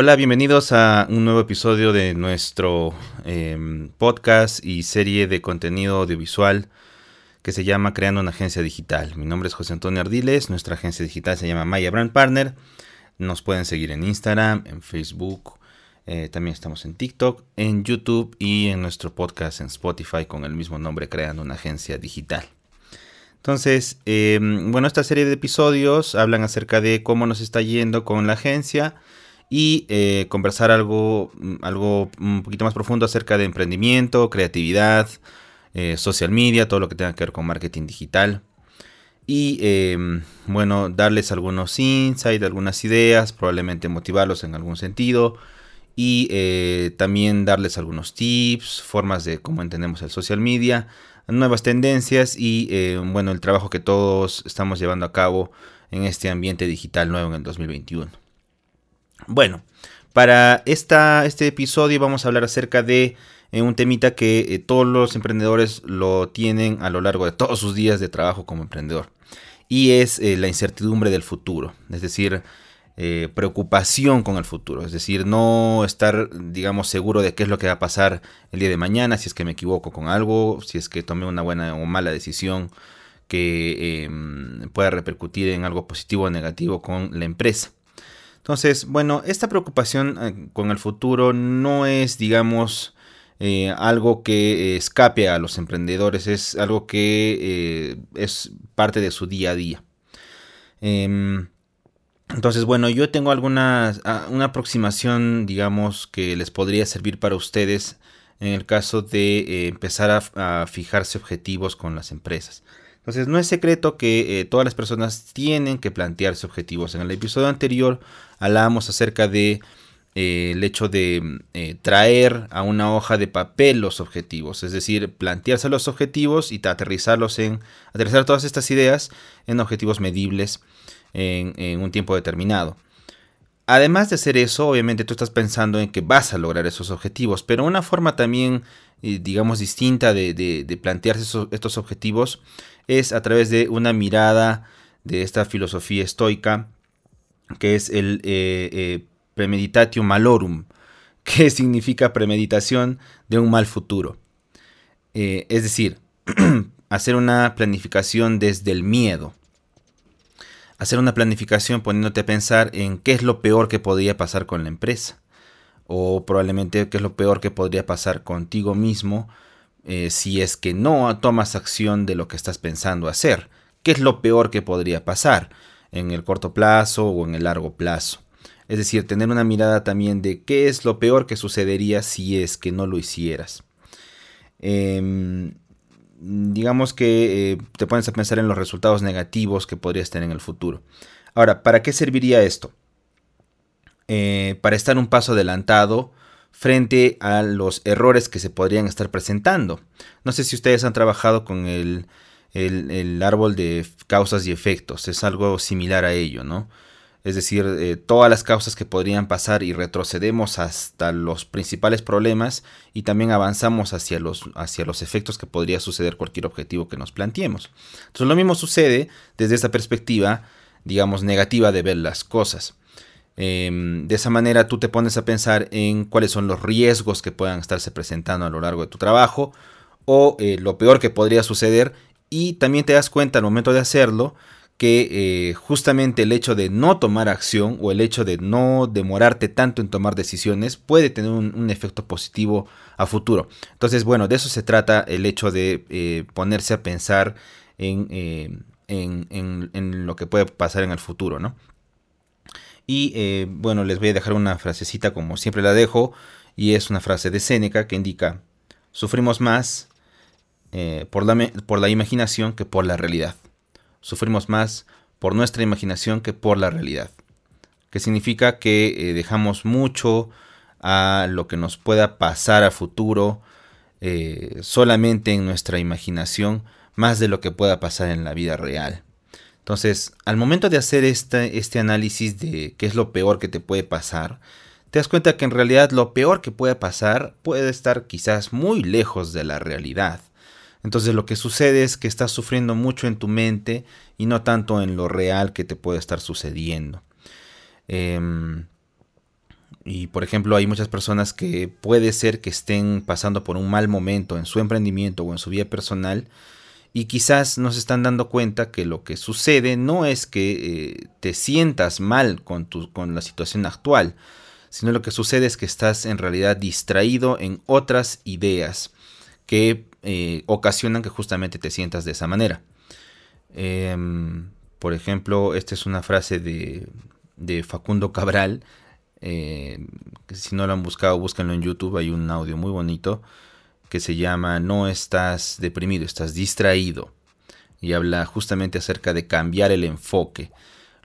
Hola, bienvenidos a un nuevo episodio de nuestro em, podcast y serie de contenido audiovisual que se llama Creando una agencia digital. Mi nombre es José Antonio Ardiles, nuestra agencia digital se llama Maya Brand Partner. Nos pueden seguir en Instagram, en Facebook, eh, también estamos en TikTok, en YouTube y en nuestro podcast en Spotify con el mismo nombre Creando una agencia digital. Entonces, em, bueno, esta serie de episodios hablan acerca de cómo nos está yendo con la agencia y eh, conversar algo, mm, algo un poquito más profundo acerca de emprendimiento, creatividad, eh, social media, todo lo que tenga que ver con marketing digital. Y em, bueno, darles algunos insights, algunas ideas, probablemente motivarlos en algún sentido. Y eh, también darles algunos tips, formas de cómo entendemos el social media, nuevas tendencias y bueno, el trabajo que todos estamos llevando a cabo en este ambiente digital nuevo en el 2021. Bueno, para esta, este episodio vamos a hablar acerca de eh, un temita que eh, todos los emprendedores lo tienen a lo largo de todos sus días de trabajo como emprendedor. Y es eh, la incertidumbre del futuro, es decir, preocupación con el futuro, es decir, no estar, digamos, seguro de qué es lo que va a pasar el día de mañana, si es que me equivoco con algo, si es que tomé una buena o mala decisión que em, pueda repercutir en algo positivo o negativo con la empresa. Entonces, bueno, esta preocupación eh, con el futuro no es, digamos, eh, algo que escape a los emprendedores, es algo que eh, es parte de su día a día. Em, entonces, bueno, yo tengo alguna una aproximación, digamos, que les podría servir para ustedes en el caso de empezar a fijarse objetivos con las empresas. Entonces no es secreto que eh, todas las personas tienen que plantearse objetivos. En el episodio anterior hablábamos acerca de eh, el hecho de eh, traer a una hoja de papel los objetivos, es decir, plantearse los objetivos y aterrizarlos en aterrizar todas estas ideas en objetivos medibles en, un tiempo determinado. Además de hacer eso, obviamente tú estás pensando en que vas a lograr esos objetivos, pero una forma también, digamos, distinta de, plantearse estos objetivos es a través de una mirada de esta filosofía estoica, que es el eh, eh, premeditatio malorum, que significa premeditación de un mal futuro. Eh, es decir, hacer una planificación desde el miedo. Hacer una planificación poniéndote a pensar en qué es lo peor que podría pasar con la empresa. O probablemente qué es lo peor que podría pasar contigo mismo eh, si es que no tomas acción de lo que estás pensando hacer. ¿Qué es lo peor que podría pasar en el corto plazo o en el largo plazo? Es decir, tener una mirada también de qué es lo peor que sucedería si es que no lo hicieras. Em, digamos que eh, te pones a pensar en los resultados negativos que podrías tener en el futuro. Ahora, ¿para qué serviría esto? Eh, para estar un paso adelantado frente a los errores que se podrían estar presentando. No sé si ustedes han trabajado con el, árbol de causas y efectos, es algo similar a ello, ¿no? Es decir, eh, todas las causas que podrían pasar y retrocedemos hasta los principales problemas y también avanzamos hacia los, hacia los efectos que podría suceder cualquier objetivo que nos planteemos. Entonces lo mismo sucede desde esta perspectiva, digamos, negativa de ver las cosas. Em, de esa manera tú te pones a pensar en cuáles son los riesgos que puedan estarse presentando a lo largo de tu trabajo o eh, lo peor que podría suceder y también te das cuenta al momento de hacerlo que eh, justamente el hecho de no tomar acción o el hecho de no demorarte tanto en tomar decisiones puede tener un, efecto positivo a futuro. Entonces, bueno, de eso se trata el hecho de eh, ponerse a pensar en, en, en, lo que puede pasar en el futuro, ¿no? Y eh, bueno, les voy a dejar una frasecita como siempre la dejo. Y es una frase de Séneca que indica, sufrimos más eh, por, la, por la imaginación que por la realidad. Sufrimos más por nuestra imaginación que por la realidad. Que significa que eh, dejamos mucho a lo que nos pueda pasar a futuro solamente en nuestra imaginación más de lo que pueda pasar en la vida real. Entonces, al momento de hacer este, este análisis de qué es lo peor que te puede pasar, te das cuenta que en realidad lo peor que puede pasar puede estar quizás muy lejos de la realidad. Entonces lo que sucede es que estás sufriendo mucho en tu mente y no tanto en lo real que te puede estar sucediendo. Em, y por ejemplo hay muchas personas que puede ser que estén pasando por un mal momento en su emprendimiento o en su vida personal y quizás no se están dando cuenta que lo que sucede no es que eh, te sientas mal con, tu, con la situación actual, sino lo que sucede es que estás en realidad distraído en otras ideas que eh, ocasionan que justamente te sientas de esa manera. Em, por ejemplo, esta es una frase de, Facundo Cabral. Eh, si no lo han buscado, búsquenlo en YouTube. Hay un audio muy bonito que se llama No estás deprimido, estás distraído. Y habla justamente acerca de cambiar el enfoque.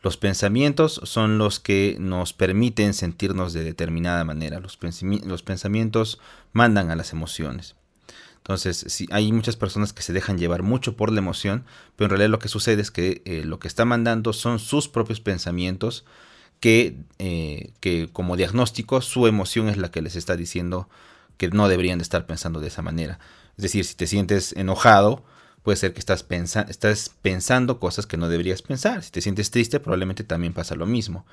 Los pensamientos son los que nos permiten sentirnos de determinada manera. Los, los pensamientos mandan a las emociones. Entonces, hay muchas personas que se dejan llevar mucho por la emoción, pero en realidad lo que sucede es que eh, lo que está mandando son sus propios pensamientos que, eh, que como diagnóstico su emoción es la que les está diciendo que no deberían de estar pensando de esa manera. Es decir, si te sientes enojado, puede ser que estás, estás pensando cosas que no deberías pensar. Si te sientes triste, probablemente también pasa lo mismo.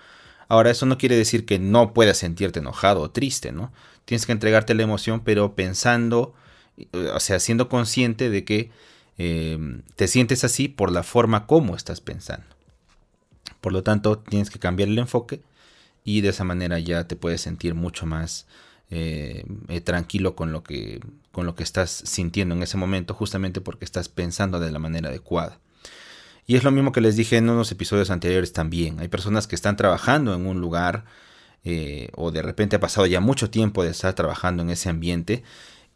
Ahora, eso no quiere decir que no puedas sentirte enojado o triste, ¿no? Tienes que entregarte la emoción, pero pensando, o sea, siendo consciente de que em, te sientes así por la forma como estás pensando. Por lo tanto, tienes que cambiar el enfoque y de esa manera ya te puedes sentir mucho más eh, eh, tranquilo con lo, que, con lo que estás sintiendo en ese momento, justamente porque estás pensando de la manera adecuada. Y es lo mismo que les dije en unos episodios anteriores también. Hay personas que están trabajando en un lugar eh, o de repente ha pasado ya mucho tiempo de estar trabajando en ese ambiente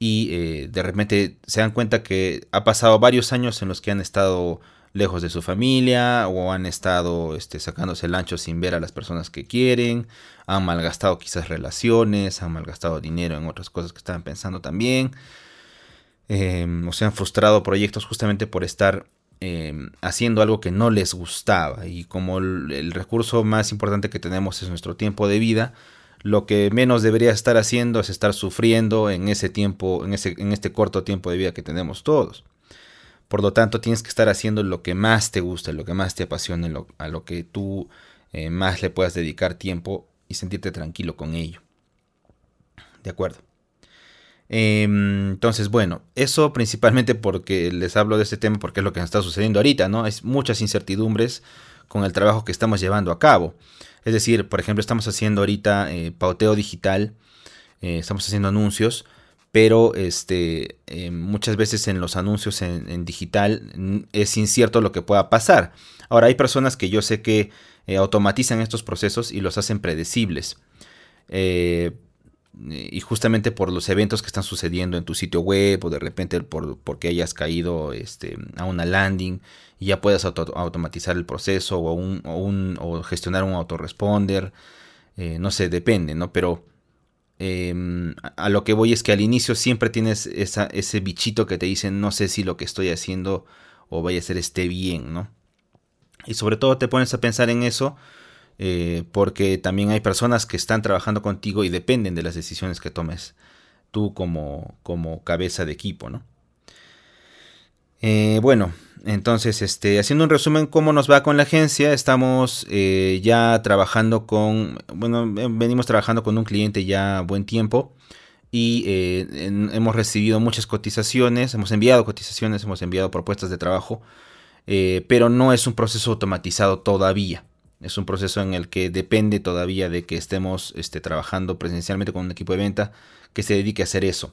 y de repente se dan cuenta que ha pasado varios años en los que han estado lejos de su familia o han estado este, sacándose el ancho sin ver a las personas que quieren, han malgastado quizás relaciones, han malgastado dinero en otras cosas que estaban pensando también, em, o se han frustrado proyectos justamente por estar em, haciendo algo que no les gustaba. Y como el, recurso más importante que tenemos es nuestro tiempo de vida, lo que menos debería estar haciendo es estar sufriendo en ese tiempo, en, ese, en este corto tiempo de vida que tenemos todos. Por lo tanto, tienes que estar haciendo lo que más te gusta, lo que más te apasione, a lo que tú eh, más le puedas dedicar tiempo y sentirte tranquilo con ello. ¿De acuerdo? Em, entonces, bueno, eso principalmente porque les hablo de este tema porque es lo que nos está sucediendo ahorita, ¿no? Hay muchas incertidumbres con el trabajo que estamos llevando a cabo. Es decir, por ejemplo, estamos haciendo ahorita eh, pauteo digital, eh, estamos haciendo anuncios, pero este, eh, muchas veces en los anuncios en, digital es incierto lo que pueda pasar. Ahora hay personas que yo sé que automatizan estos procesos y los hacen predecibles. Eh, y justamente por los eventos que están sucediendo en tu sitio web o de repente por, porque hayas caído este, a una landing y ya puedas automatizar el proceso o, un, o, un, o gestionar un autoresponder. no sé, depende, ¿no? Pero Em, a lo que voy es que al inicio siempre tienes ese bichito que te dice no sé si lo que estoy haciendo o vaya a ser esté bien, ¿no? Y sobre todo te pones a pensar en eso eh, porque también hay personas que están trabajando contigo y dependen de las decisiones que tomes tú como, como cabeza de equipo, ¿no? Eh, bueno, entonces, este, haciendo un resumen, ¿cómo nos va con la agencia? Estamos eh, ya trabajando con, bueno, venimos trabajando con un cliente ya buen tiempo y hemos recibido muchas cotizaciones, hemos enviado cotizaciones, hemos enviado propuestas de trabajo, pero no es un proceso automatizado todavía. Es un proceso en el que depende todavía de que estemos este, trabajando presencialmente con un equipo de venta que se dedique a hacer eso.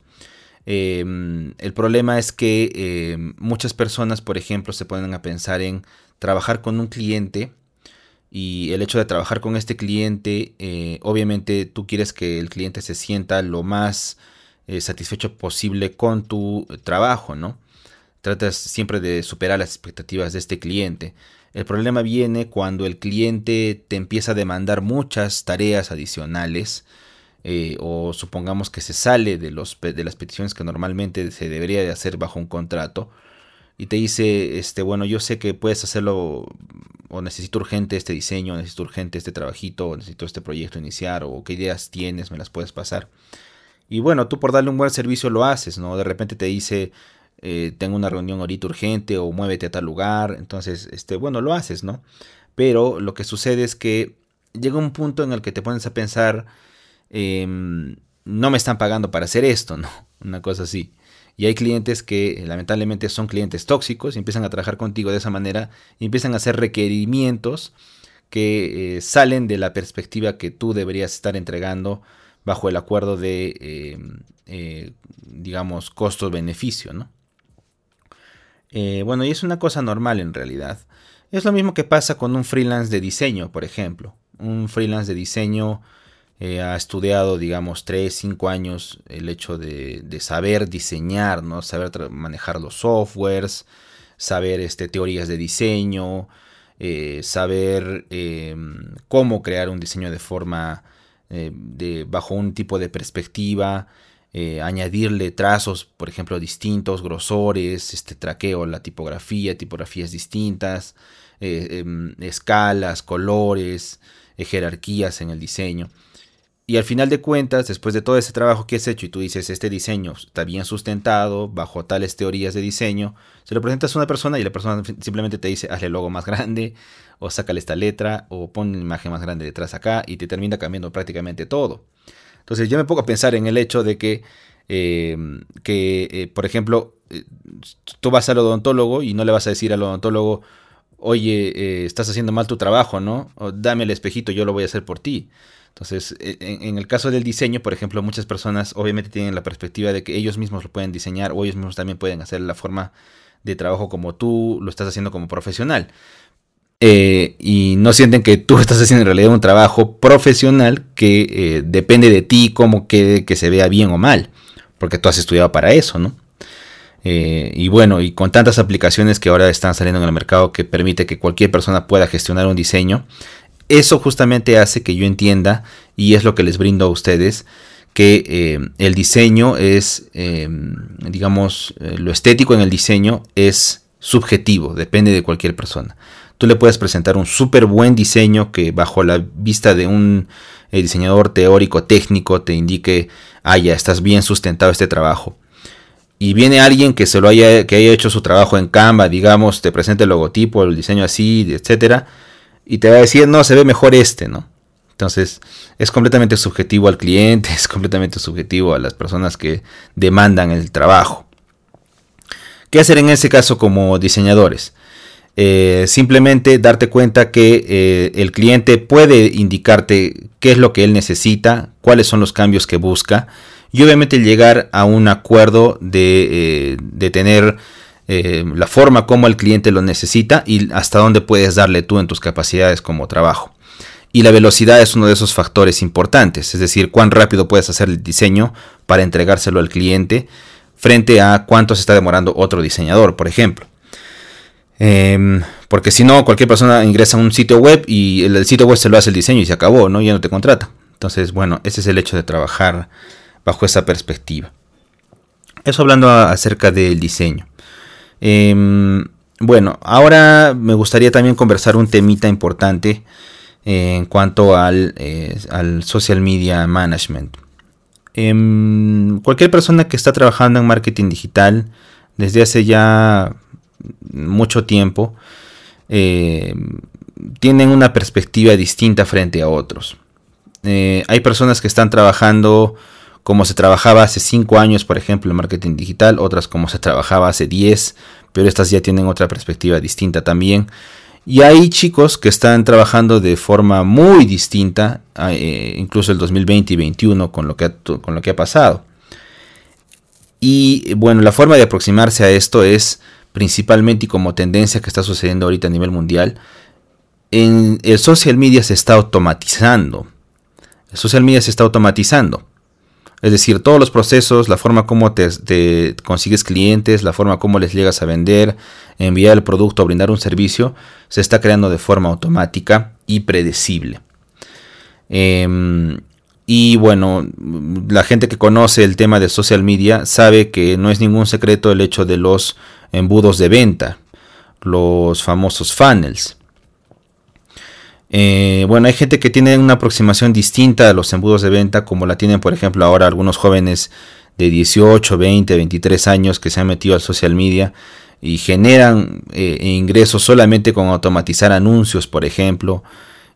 Em, el problema es que em, muchas personas, por ejemplo, se ponen a pensar en trabajar con un cliente y el hecho de trabajar con este cliente, eh, obviamente tú quieres que el cliente se sienta lo más eh, satisfecho posible con tu trabajo, ¿no? Tratas siempre de superar las expectativas de este cliente. El problema viene cuando el cliente te empieza a demandar muchas tareas adicionales eh, o supongamos que se sale de, los, de las peticiones que normalmente se debería de hacer bajo un contrato y te dice, este, bueno, yo sé que puedes hacerlo o necesito urgente este diseño, necesito urgente este trabajito, o necesito este proyecto iniciar, o qué ideas tienes, me las puedes pasar. Y bueno, tú por darle un buen servicio lo haces, ¿no? De repente te dice, eh, tengo una reunión ahorita urgente, o muévete a tal lugar, entonces, este, bueno, lo haces, ¿no? Pero lo que sucede es que llega un punto en el que te pones a pensar, em, no me están pagando para hacer esto, ¿no? Una cosa así. Y hay clientes que lamentablemente son clientes tóxicos y empiezan a trabajar contigo de esa manera y empiezan a hacer requerimientos que eh, salen de la perspectiva que tú deberías estar entregando bajo el acuerdo de, em, eh, digamos, costo-beneficio, ¿no? Eh, bueno, y es una cosa normal en realidad. Es lo mismo que pasa con un freelance de diseño, por ejemplo. Un freelance de diseño eh, ha estudiado, digamos, 3, 5 años el hecho de, saber diseñar, ¿no? Saber manejar los softwares, saber este, teorías de diseño, eh, saber em, cómo crear un diseño de forma, eh, de, bajo un tipo de perspectiva, añadirle trazos, por ejemplo, distintos, grosores, este traqueo, la tipografía, tipografías distintas, em, escalas, colores, jerarquías en el diseño. Y al final de cuentas, después de todo ese trabajo que has hecho y tú dices, este diseño está bien sustentado, bajo tales teorías de diseño, se lo presentas a una persona y la persona simplemente te dice, hazle el logo más grande, o sácale esta letra, o pon la imagen más grande detrás acá, y te termina cambiando prácticamente todo. Entonces yo me pongo a pensar en el hecho de que, eh, que eh, por ejemplo, eh, tú vas al odontólogo y no le vas a decir al odontólogo, oye, estás haciendo mal tu trabajo, ¿no? Dame el espejito, yo lo voy a hacer por ti. Entonces, e, en, el caso del diseño, por ejemplo, muchas personas obviamente tienen la perspectiva de que ellos mismos lo pueden diseñar o ellos mismos también pueden hacer la forma de trabajo como tú lo estás haciendo como profesional. Eh, y no sienten que tú estás haciendo en realidad un trabajo profesional que eh, depende de ti cómo quede que se vea bien o mal, porque tú has estudiado para eso, ¿no? Eh, y bueno, y con tantas aplicaciones que ahora están saliendo en el mercado que permite que cualquier persona pueda gestionar un diseño, eso justamente hace que yo entienda, y es lo que les brindo a ustedes, que el diseño es, eh, digamos, lo estético en el diseño es subjetivo, depende de cualquier persona. Tú le puedes presentar un súper buen diseño que bajo la vista de un diseñador teórico técnico te indique, ah, ya estás bien sustentado este trabajo. Y viene alguien que se lo haya, que haya hecho su trabajo en Canva, digamos, te presenta el logotipo, el diseño así, etcétera y te va a decir, no, se ve mejor este, ¿no? Entonces, es completamente subjetivo al cliente, es completamente subjetivo a las personas que demandan el trabajo. ¿Qué hacer en ese caso como diseñadores? Eh, simplemente darte cuenta que eh, el cliente puede indicarte qué es lo que él necesita, cuáles son los cambios que busca y obviamente llegar a un acuerdo de, eh, de tener la forma como el cliente lo necesita y hasta dónde puedes darle tú en tus capacidades como trabajo. Y la velocidad es uno de esos factores importantes, es decir, cuán rápido puedes hacer el diseño para entregárselo al cliente frente a cuánto se está demorando otro diseñador, por ejemplo. Em, porque si no, cualquier persona ingresa a un sitio web y el, sitio web se lo hace el diseño y se acabó, ¿no? Ya no te contrata. Entonces, bueno, ese es el hecho de trabajar bajo esa perspectiva. Eso hablando acerca del diseño. Em, bueno, ahora me gustaría también conversar un temita importante eh, en cuanto al, eh, al, social media management. Em, cualquier persona que está trabajando en marketing digital desde hace ya mucho tiempo eh, tienen una perspectiva distinta frente a otros. hay personas que están trabajando como se trabajaba hace 5 años, por ejemplo, en marketing digital, otras como se trabajaba hace 10, pero estas ya tienen otra perspectiva distinta también. Y hay chicos que están trabajando de forma muy distinta, eh, incluso el 2020 y 2021 con lo, que con lo que ha pasado. Y bueno, la forma de aproximarse a esto es principalmente y como tendencia que está sucediendo ahorita a nivel mundial, en el social media se está automatizando. El social media se está automatizando. Es decir, todos los procesos, la forma como te, consigues clientes, la forma como les llegas a vender, enviar el producto, brindar un servicio, se está creando de forma automática y predecible. Em, y bueno, la gente que conoce el tema de social media sabe que no es ningún secreto el hecho de los embudos de venta, los famosos funnels. Eh, bueno, hay gente que tiene una aproximación distinta a los embudos de venta, como la tienen, por ejemplo, ahora algunos jóvenes de 18, 20, 23 años que se han metido al social media y generan eh, ingresos solamente con automatizar anuncios, por ejemplo,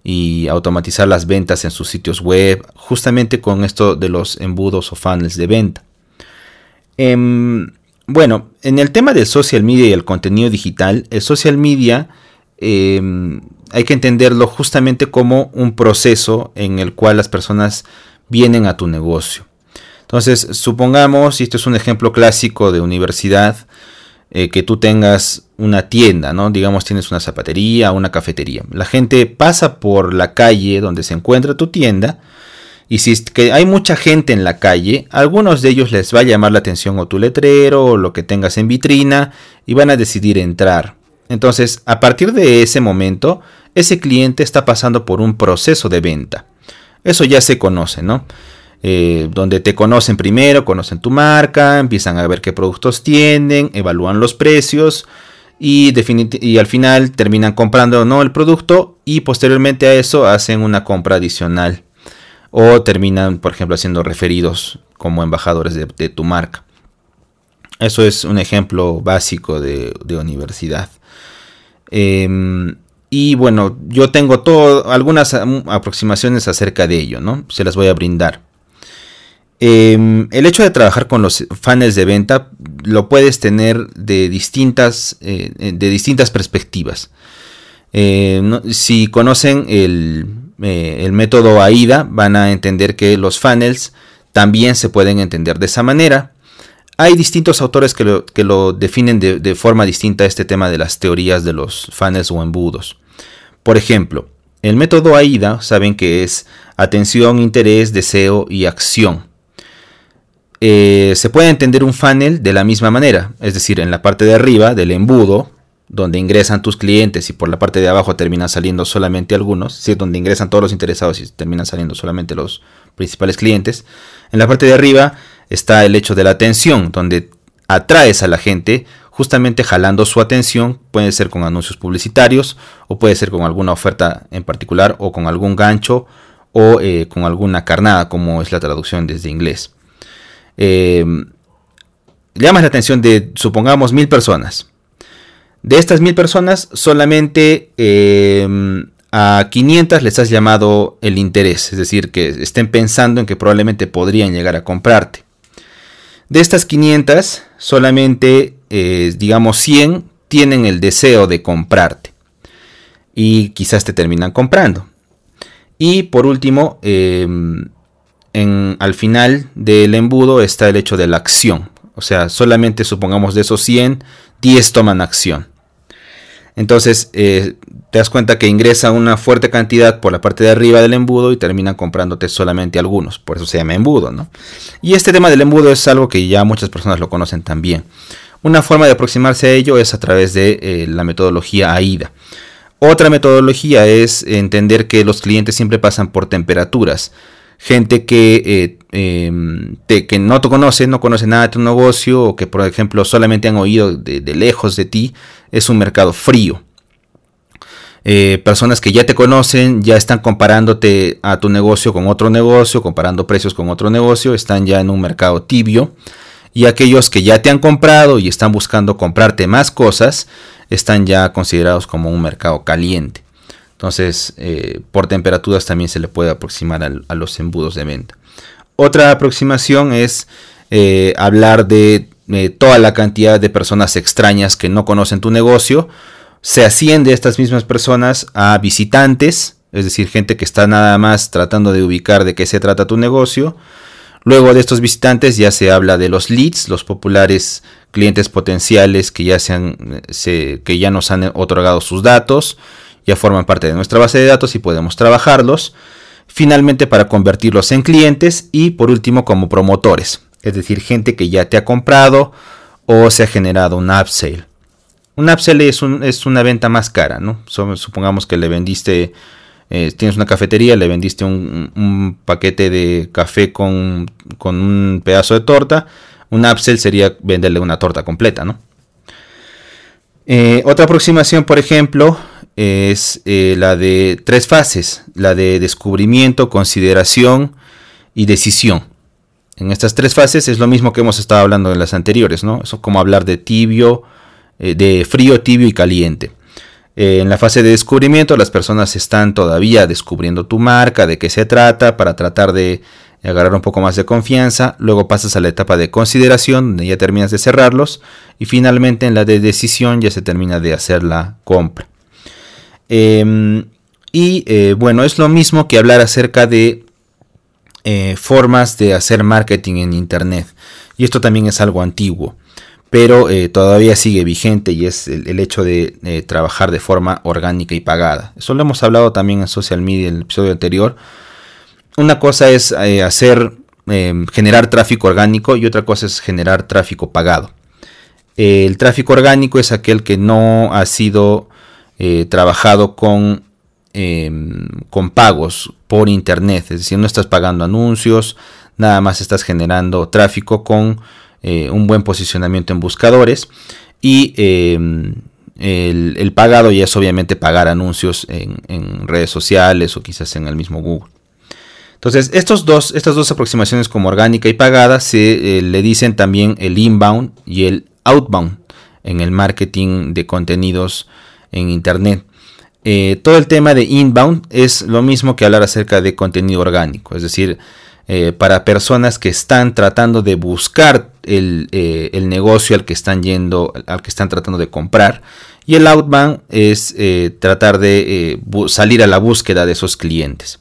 y automatizar las ventas en sus sitios web, justamente con esto de los embudos o funnels de venta. Em, bueno, en el tema del social media y el contenido digital, el social media em, hay que entenderlo justamente como un proceso en el cual las personas vienen a tu negocio. Entonces, supongamos, y esto es un ejemplo clásico de universidad, eh, que tú tengas una tienda, ¿no? Digamos, tienes una zapatería, una cafetería. La gente pasa por la calle donde se encuentra tu tienda, y si que hay mucha gente en la calle, algunos de ellos les va a llamar la atención o tu letrero o lo que tengas en vitrina y van a decidir entrar. Entonces, a partir de ese momento, ese cliente está pasando por un proceso de venta. Eso ya se conoce, ¿no? Eh, donde te conocen primero, conocen tu marca, empiezan a ver qué productos tienen, evalúan los precios y, y al final terminan comprando o no el producto y posteriormente a eso hacen una compra adicional o terminan, por ejemplo, haciendo referidos como embajadores de, tu marca. Eso es un ejemplo básico de, universidad. Em, y bueno, yo tengo todo, algunas aproximaciones acerca de ello, ¿no? Se las voy a brindar. Em, el hecho de trabajar con los funnels de venta lo puedes tener de distintas, eh, de distintas perspectivas. Eh, si conocen el, eh, método AIDA, van a entender que los funnels también se pueden entender de esa manera. Hay distintos autores que lo, definen de, forma distinta este tema de las teorías de los funnels o embudos. Por ejemplo, el método AIDA saben que es atención, interés, deseo y acción. Eh, se puede entender un funnel de la misma manera, es decir, en la parte de arriba del embudo donde ingresan tus clientes y por la parte de abajo terminan saliendo solamente algunos, ¿sí? donde ingresan todos los interesados y terminan saliendo solamente los principales clientes. En la parte de arriba está el hecho de la atención, donde atraes a la gente justamente jalando su atención, puede ser con anuncios publicitarios o puede ser con alguna oferta en particular o con algún gancho o eh, con alguna carnada, como es la traducción desde inglés. Eh, llamas la atención de, supongamos, mil personas de estas mil personas, solamente em, a 500 les has llamado el interés, es decir, que estén pensando en que probablemente podrían llegar a comprarte. De estas 500, solamente, eh, digamos, 100 tienen el deseo de comprarte. Y quizás te terminan comprando. Y por último, em, al final del embudo está el hecho de la acción. O sea, solamente supongamos de esos 100, 10 toman acción. Entonces eh, te das cuenta que ingresa una fuerte cantidad por la parte de arriba del embudo y terminan comprándote solamente algunos. Por eso se llama embudo. ¿no? Y este tema del embudo es algo que ya muchas personas lo conocen también. Una forma de aproximarse a ello es a través de eh, la metodología AIDA. Otra metodología es entender que los clientes siempre pasan por temperaturas. Gente que, eh, em, que no te conoce, no conoce nada de tu negocio o que por ejemplo solamente han oído de lejos de ti es un mercado frío. Eh, personas que ya te conocen, ya están comparándote a tu negocio con otro negocio, comparando precios con otro negocio, están ya en un mercado tibio. Y aquellos que ya te han comprado y están buscando comprarte más cosas, están ya considerados como un mercado caliente. Entonces, eh, por temperaturas también se le puede aproximar a, los embudos de venta. Otra aproximación es eh, hablar de eh, toda la cantidad de personas extrañas que no conocen tu negocio, se asciende estas mismas personas a visitantes, es decir, gente que está nada más tratando de ubicar de qué se trata tu negocio. Luego de estos visitantes ya se habla de los leads, los populares clientes potenciales que ya, se que ya nos han otorgado sus datos, ya forman parte de nuestra base de datos y podemos trabajarlos. Finalmente para convertirlos en clientes y por último como promotores es decir, gente que ya te ha comprado o se ha generado un upsell. Un upsell es, es una venta más cara, ¿no? supongamos que le vendiste, eh, tienes una cafetería, le vendiste un, paquete de café con, un pedazo de torta. Un upsell sería venderle una torta completa, ¿no? Eh, otra aproximación, por ejemplo, es eh, la de tres fases, la de descubrimiento, consideración y decisión. En estas tres fases es lo mismo que hemos estado hablando en las anteriores, ¿no? Eso como hablar de tibio, eh, de frío, tibio y caliente. Eh, en la fase de descubrimiento las personas están todavía descubriendo tu marca, de qué se trata, para tratar de agarrar un poco más de confianza. Luego pasas a la etapa de consideración, donde ya terminas de cerrarlos. Y finalmente en la de decisión ya se termina de hacer la compra. Em, y eh, bueno, es lo mismo que hablar acerca de eh, formas de hacer marketing en Internet. Y esto también es algo antiguo, pero eh, todavía sigue vigente y es el, hecho de trabajar de forma orgánica y pagada. Eso lo hemos hablado también en social media en el episodio anterior. Una cosa es hacer, em, generar tráfico orgánico y otra cosa es generar tráfico pagado. El tráfico orgánico es aquel que no ha sido eh, trabajado con, em, con pagos por internet, es decir, no estás pagando anuncios, nada más estás generando tráfico con eh, un buen posicionamiento en buscadores y em, el, pagado ya es obviamente pagar anuncios en, redes sociales o quizás en el mismo Google. Entonces, estos dos, estas dos aproximaciones como orgánica y pagada se eh, le dicen también el inbound y el outbound en el marketing de contenidos en Internet. Eh, todo el tema de inbound es lo mismo que hablar acerca de contenido orgánico, es decir, eh, para personas que están tratando de buscar eh, el, negocio al que están yendo, al que están tratando de comprar. Y el outbound es tratar de salir a la búsqueda de esos clientes.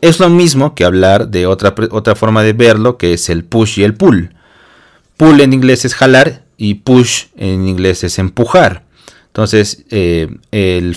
Es lo mismo que hablar de otra, otra forma de verlo, que es el push y el pull. Pull en inglés es jalar y push en inglés es empujar. Entonces, eh,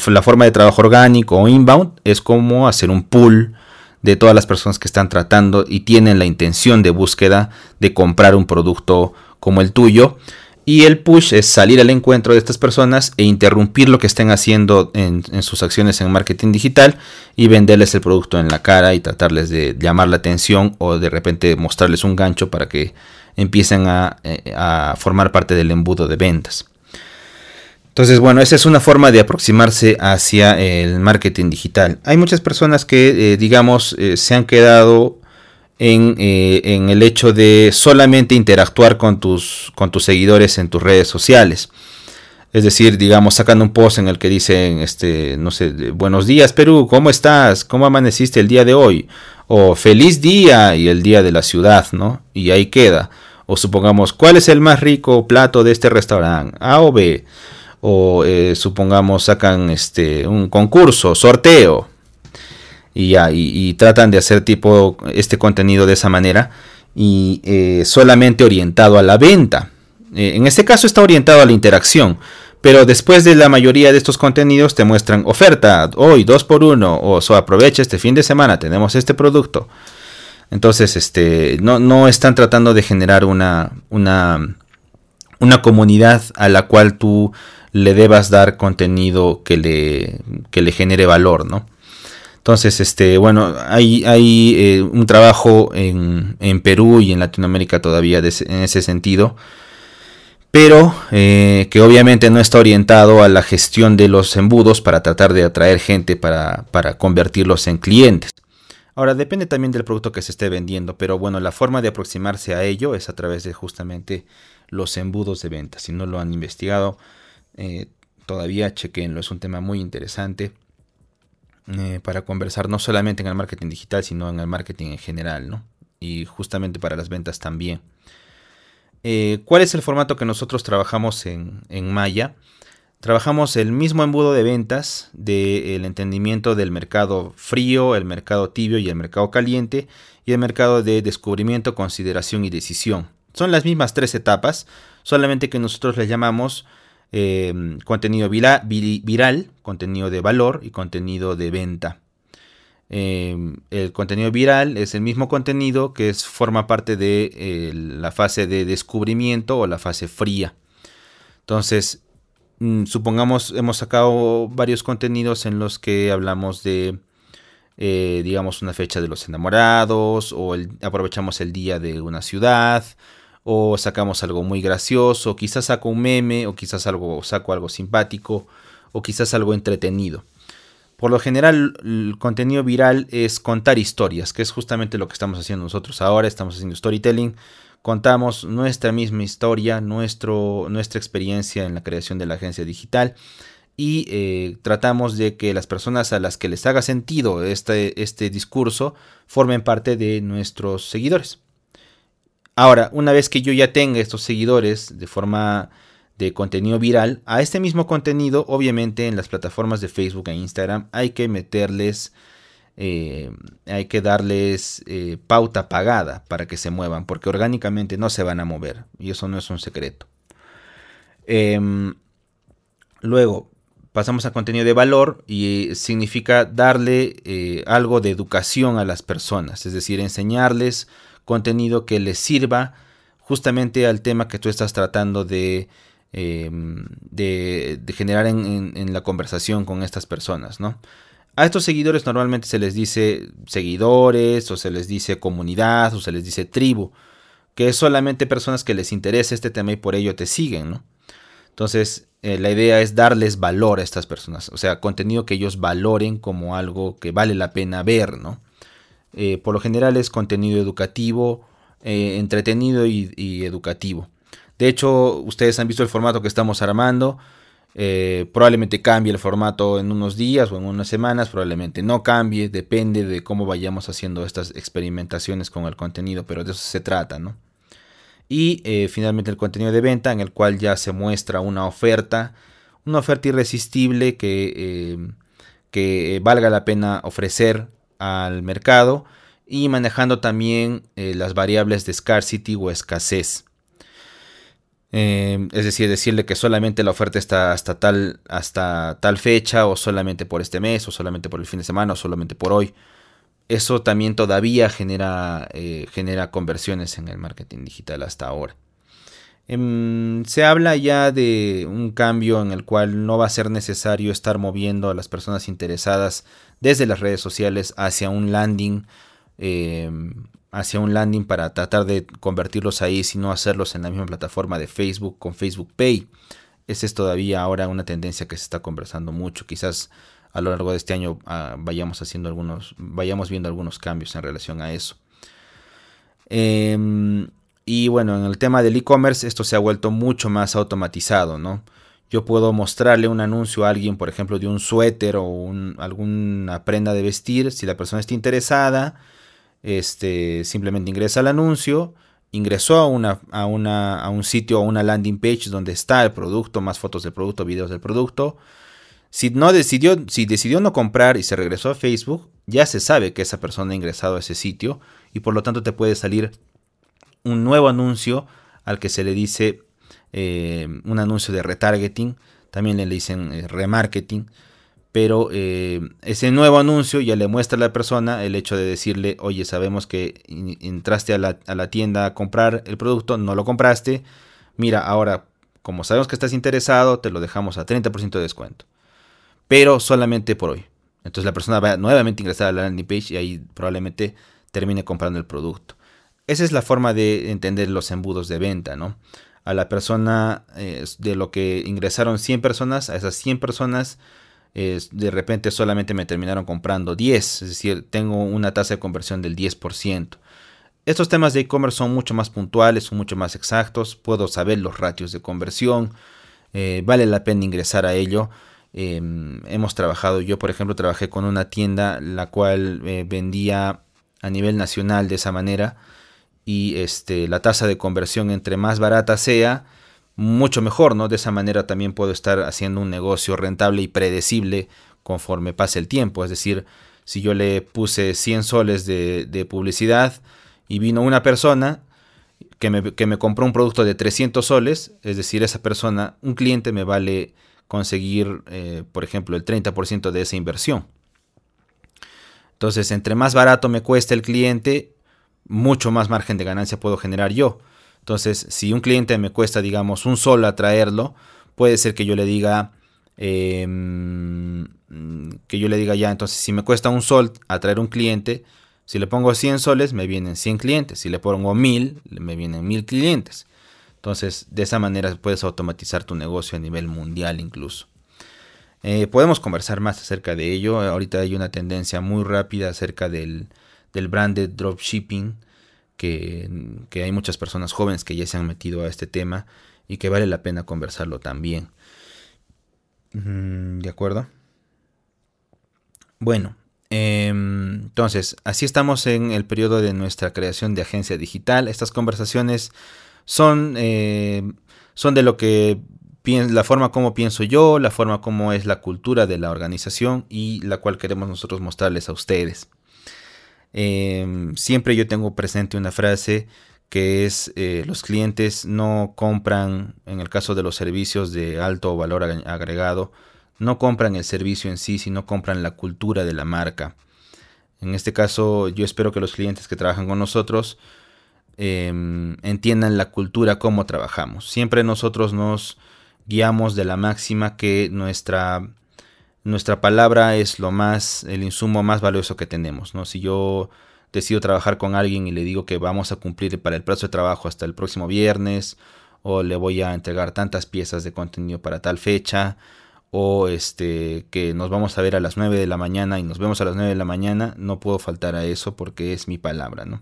la forma de trabajo orgánico o inbound es como hacer un pool de todas las personas que están tratando y tienen la intención de búsqueda de comprar un producto como el tuyo. Y el push es salir al encuentro de estas personas e interrumpir lo que estén haciendo en, sus acciones en marketing digital y venderles el producto en la cara y tratarles de llamar la atención o de repente mostrarles un gancho para que empiecen a eh, formar parte del embudo de ventas. Entonces, bueno, esa es una forma de aproximarse hacia el marketing digital. Hay muchas personas que, eh, digamos, eh, se han quedado eh, en, el hecho de solamente interactuar con tus, con tus seguidores en tus redes sociales. Es decir, digamos, sacan un post en el que dicen, este, no sé, buenos días Perú, ¿cómo estás? ¿Cómo amaneciste el día de hoy? O feliz día y el día de la ciudad, ¿no? Y ahí queda. O supongamos, ¿cuál es el más rico plato de este restaurante? A o B o eh, supongamos sacan este un concurso, sorteo y ya y, tratan de hacer tipo este contenido de esa manera y eh, solamente orientado a la venta. Eh, en este caso está orientado a la interacción, pero después de la mayoría de estos contenidos te muestran oferta hoy dos por uno o so, aprovecha este fin de semana tenemos este producto. Entonces, este, no, no están tratando de generar una, una, una comunidad a la cual tú le debas dar contenido que le, le genere valor, ¿no? Entonces, este, bueno, hay, hay eh, un trabajo en, Perú y en Latinoamérica todavía en ese sentido, pero eh, que obviamente no está orientado a la gestión de los embudos para tratar de atraer gente para, para convertirlos en clientes. Ahora, depende también del producto que se esté vendiendo, pero bueno, la forma de aproximarse a ello es a través de justamente los embudos de venta. Si no lo han investigado, eh, todavía chequenlo, es un tema muy interesante eh, para conversar no solamente en el marketing digital, sino en el marketing en general, ¿no? Y justamente para las ventas también. Eh, ¿Cuál es el formato que nosotros trabajamos en, Maya? Trabajamos el mismo embudo de ventas del entendimiento del mercado frío, el mercado tibio y el mercado caliente y el mercado de descubrimiento, consideración y decisión. Son las mismas tres etapas, solamente que nosotros le llamamos Em, contenido viral, contenido de valor y contenido de venta. Em, el contenido viral es el mismo contenido que forma parte de la fase de descubrimiento o la fase fría. Entonces, mm, supongamos, hemos sacado varios contenidos en los que hablamos de, eh, digamos, una fecha de los enamorados o aprovechamos el día de una ciudad o sacamos algo muy gracioso, quizás saco un meme, o quizás algo, saco algo simpático, o quizás algo entretenido. Por lo general, el contenido viral es contar historias, que es justamente lo que estamos haciendo nosotros ahora. Estamos haciendo storytelling. Contamos nuestra misma historia, nuestro, nuestra experiencia en la creación de la agencia digital y eh, tratamos de que las personas a las que les haga sentido este, este discurso formen parte de nuestros seguidores. Ahora, una vez que yo ya tenga estos seguidores de forma de contenido viral, a este mismo contenido, obviamente en las plataformas de Facebook e Instagram hay que meterles, eh, hay que darles eh, pauta pagada para que se muevan, porque orgánicamente no se van a mover, y eso no es un secreto. Em, luego, pasamos a contenido de valor y significa darle eh, algo de educación a las personas, es decir, enseñarles contenido que les sirva justamente al tema que tú estás tratando de, em, de, generar en, la conversación con estas personas, ¿no? A estos seguidores normalmente se les dice seguidores, o se les dice comunidad, o se les dice tribu, que es solamente personas que les interesa este tema y por ello te siguen, ¿no? Entonces, eh, la idea es darles valor a estas personas, o sea, contenido que ellos valoren como algo que vale la pena ver, ¿no? Eh, por lo general es contenido educativo, eh, entretenido y, educativo. De hecho, ustedes han visto el formato que estamos armando. Eh, probablemente cambie el formato en unos días o en unas semanas, probablemente no cambie, depende de cómo vayamos haciendo estas experimentaciones con el contenido, pero de eso se trata, ¿no? Y finalmente el contenido de venta en el cual ya se muestra una oferta, una oferta irresistible que, que valga la pena ofrecer al mercado y manejando también eh, las variables de scarcity o escasez. Em, es decir, decirle que solamente la oferta está hasta tal, hasta tal fecha o solamente por este mes o solamente por el fin de semana o solamente por hoy. Eso también todavía genera, eh, genera conversiones en el marketing digital hasta ahora. Em, se habla ya de un cambio en el cual no va a ser necesario estar moviendo a las personas interesadas desde las redes sociales hacia un landing, em, hacia un landing para tratar de convertirlos ahí, sino hacerlos en la misma plataforma de Facebook con Facebook Pay. Esa es todavía ahora una tendencia que se está conversando mucho. Quizás a lo largo de este año ah, vayamos haciendo algunos, vayamos viendo algunos cambios en relación a eso. Em, y bueno, en el tema del e-commerce esto se ha vuelto mucho más automatizado, ¿no? Yo puedo mostrarle un anuncio a alguien, por ejemplo, de un suéter o alguna prenda de vestir. Si la persona está interesada, este, simplemente ingresa al anuncio, ingresó a, una, a, a un sitio, a una landing page donde está el producto, más fotos del producto, videos del producto. Si, no decidió, si decidió no comprar y se regresó a Facebook, ya se sabe que esa persona ha ingresado a ese sitio y por lo tanto te puede salir un nuevo anuncio al que se le dice eh, un anuncio de retargeting, también le dicen eh, remarketing, pero eh, ese nuevo anuncio ya le muestra a la persona el hecho de decirle, oye, sabemos que entraste a la, a la tienda a comprar el producto, no lo compraste, mira, ahora como sabemos que estás interesado, te lo dejamos a 30% de descuento, pero solamente por hoy. Entonces la persona va nuevamente a ingresar a la landing page y ahí probablemente termine comprando el producto. Esa es la forma de entender los embudos de venta, ¿no? A la persona, eh, de lo que ingresaron 100 personas, a esas 100 personas, de repente solamente me terminaron comprando 10, es decir, tengo una tasa de conversión del 10%. Estos temas de e-commerce son mucho más puntuales, son mucho más exactos, puedo saber los ratios de conversión, eh, vale la pena ingresar a ello. Em, hemos trabajado, yo por ejemplo trabajé con una tienda la cual eh, vendía a nivel nacional de esa manera y este, la tasa de conversión entre más barata sea, mucho mejor, ¿no? De esa manera también puedo estar haciendo un negocio rentable y predecible conforme pase el tiempo. Es decir, si yo le puse 100 soles de, publicidad y vino una persona que me, que me, compró un producto de 300 soles, es decir, esa persona, un cliente me vale conseguir, eh, por ejemplo, el 30% de esa inversión. Entonces, entre más barato me cueste el cliente, mucho más margen de ganancia puedo generar yo. Entonces, si un cliente me cuesta, digamos, un sol atraerlo, puede ser que yo le diga, em, que yo le diga ya, entonces si me cuesta un sol atraer un cliente, si le pongo 100 soles, me vienen 100 clientes. Si le pongo 1000, me vienen 1000 clientes. Entonces, de esa manera puedes automatizar tu negocio a nivel mundial incluso. Eh, podemos conversar más acerca de ello. Ahorita hay una tendencia muy rápida acerca del, del branded dropshipping, que, que hay muchas personas jóvenes que ya se han metido a este tema y que vale la pena conversarlo también. Mm, ¿De acuerdo? Bueno, em, entonces, así estamos en el periodo de nuestra creación de agencia digital. Estas conversaciones son, eh, son de lo que la forma como pienso yo, la forma como es la cultura de la organización y la cual queremos nosotros mostrarles a ustedes. Em, siempre yo tengo presente una frase que es eh, los clientes no compran, en el caso de los servicios de alto valor agregado, no compran el servicio en sí, sino compran la cultura de la marca. En este caso, yo espero que los clientes que trabajan con nosotros em, entiendan la cultura, cómo trabajamos. Siempre nosotros nos guiamos de la máxima que nuestra, nuestra palabra es lo más, el insumo más valioso que tenemos. ¿no? Si yo decido trabajar con alguien y le digo que vamos a cumplir para el plazo de trabajo hasta el próximo viernes, o le voy a entregar tantas piezas de contenido para tal fecha, o este que nos vamos a ver a las 9 de la mañana y nos vemos a las 9 de la mañana, no puedo faltar a eso porque es mi palabra, ¿no?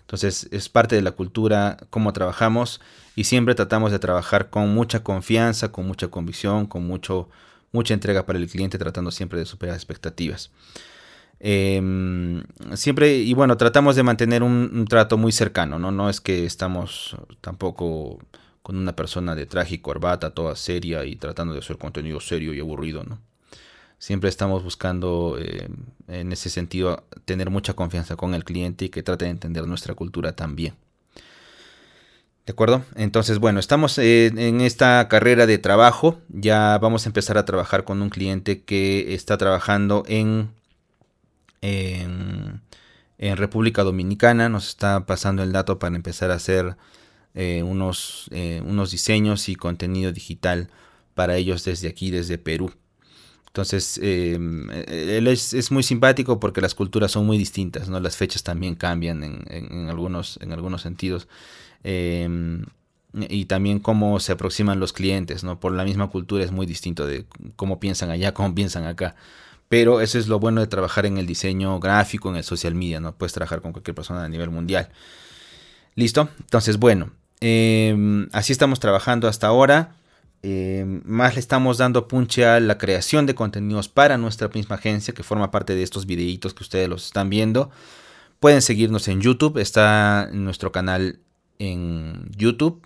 Entonces es parte de la cultura, cómo trabajamos y siempre tratamos de trabajar con mucha confianza, con mucha convicción, con mucho, mucha entrega para el cliente, tratando siempre de superar expectativas. Em, siempre, y bueno, tratamos de mantener un, trato muy cercano, ¿no? No es que estamos tampoco con una persona de traje y corbata, toda seria y tratando de hacer contenido serio y aburrido, ¿no? Siempre estamos buscando eh, en ese sentido tener mucha confianza con el cliente y que trate de entender nuestra cultura también. ¿De acuerdo? Entonces, bueno, estamos en esta carrera de trabajo. Ya vamos a empezar a trabajar con un cliente que está trabajando en, en, en República Dominicana. Nos está pasando el dato para empezar a hacer eh, unos, eh, unos diseños y contenido digital para ellos desde aquí, desde Perú. Entonces, em, eh, él es, muy simpático porque las culturas son muy distintas, ¿no? Las fechas también cambian en, algunos, en algunos sentidos. Em, y también cómo se aproximan los clientes, ¿no? Por la misma cultura es muy distinto de cómo piensan allá, cómo piensan acá. Pero eso es lo bueno de trabajar en el diseño gráfico, en el social media, ¿no? Puedes trabajar con cualquier persona a nivel mundial. ¿Listo? Entonces, bueno, así estamos trabajando hasta ahora. Em, más le estamos dando punche a la creación de contenidos para nuestra misma agencia que forma parte de estos videitos que ustedes los están viendo. Pueden seguirnos en YouTube, está nuestro canal en YouTube,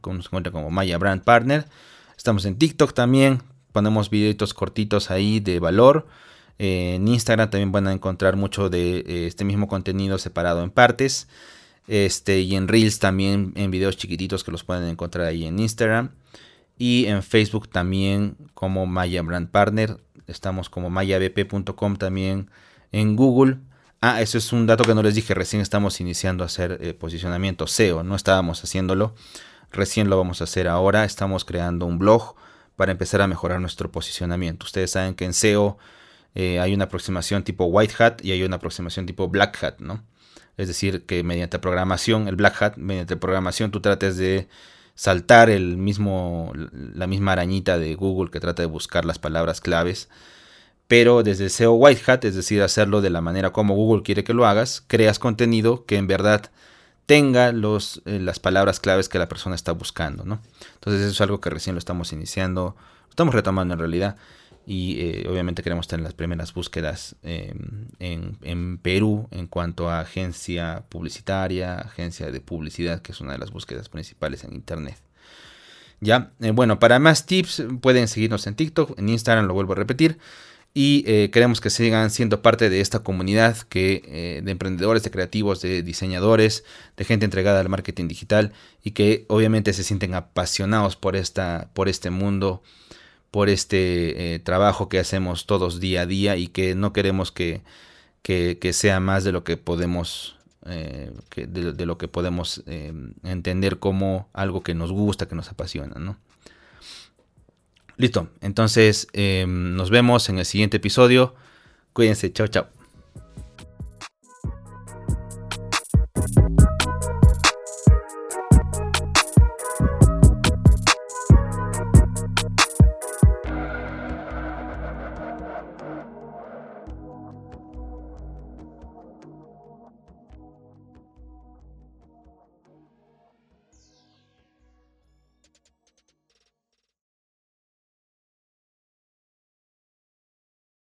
como se encuentra como Maya Brand Partner. Estamos en TikTok también, ponemos videitos cortitos ahí de valor. en Instagram también van a encontrar mucho de eh, este mismo contenido separado en partes. Este, y en Reels también, en videos chiquititos que los pueden encontrar ahí en Instagram. Y en Facebook también como Maya Brand Partner. Estamos como mayabp.com también en Google. Ah, eso es un dato que no les dije. Recién estamos iniciando a hacer eh, posicionamiento SEO. No estábamos haciéndolo. Recién lo vamos a hacer ahora. Estamos creando un blog para empezar a mejorar nuestro posicionamiento. Ustedes saben que en SEO eh, hay una aproximación tipo white hat y hay una aproximación tipo black hat, ¿no? Es decir, que mediante programación, el Black Hat, mediante programación tú trates de saltar el mismo, la misma arañita de Google que trata de buscar las palabras claves. Pero desde SEO White Hat, es decir, hacerlo de la manera como Google quiere que lo hagas, creas contenido que en verdad tenga los, eh, las palabras claves que la persona está buscando. ¿no? Entonces eso es algo que recién lo estamos iniciando, estamos retomando en realidad y eh, obviamente queremos tener las primeras búsquedas em, en, Perú en cuanto a agencia publicitaria, agencia de publicidad, que es una de las búsquedas principales en Internet. Ya, eh, bueno, para más tips pueden seguirnos en TikTok, en Instagram, lo vuelvo a repetir. Y eh, queremos que sigan siendo parte de esta comunidad que, de emprendedores, de creativos, de diseñadores, de gente entregada al marketing digital y que obviamente se sienten apasionados por, esta, por este mundo por este eh, trabajo que hacemos todos día a día y que no queremos que, sea más de lo que podemos eh, de, lo que podemos eh, entender como algo que nos gusta, que nos apasiona, ¿no? Listo, entonces nos vemos en el siguiente episodio. Cuídense, chao, chao.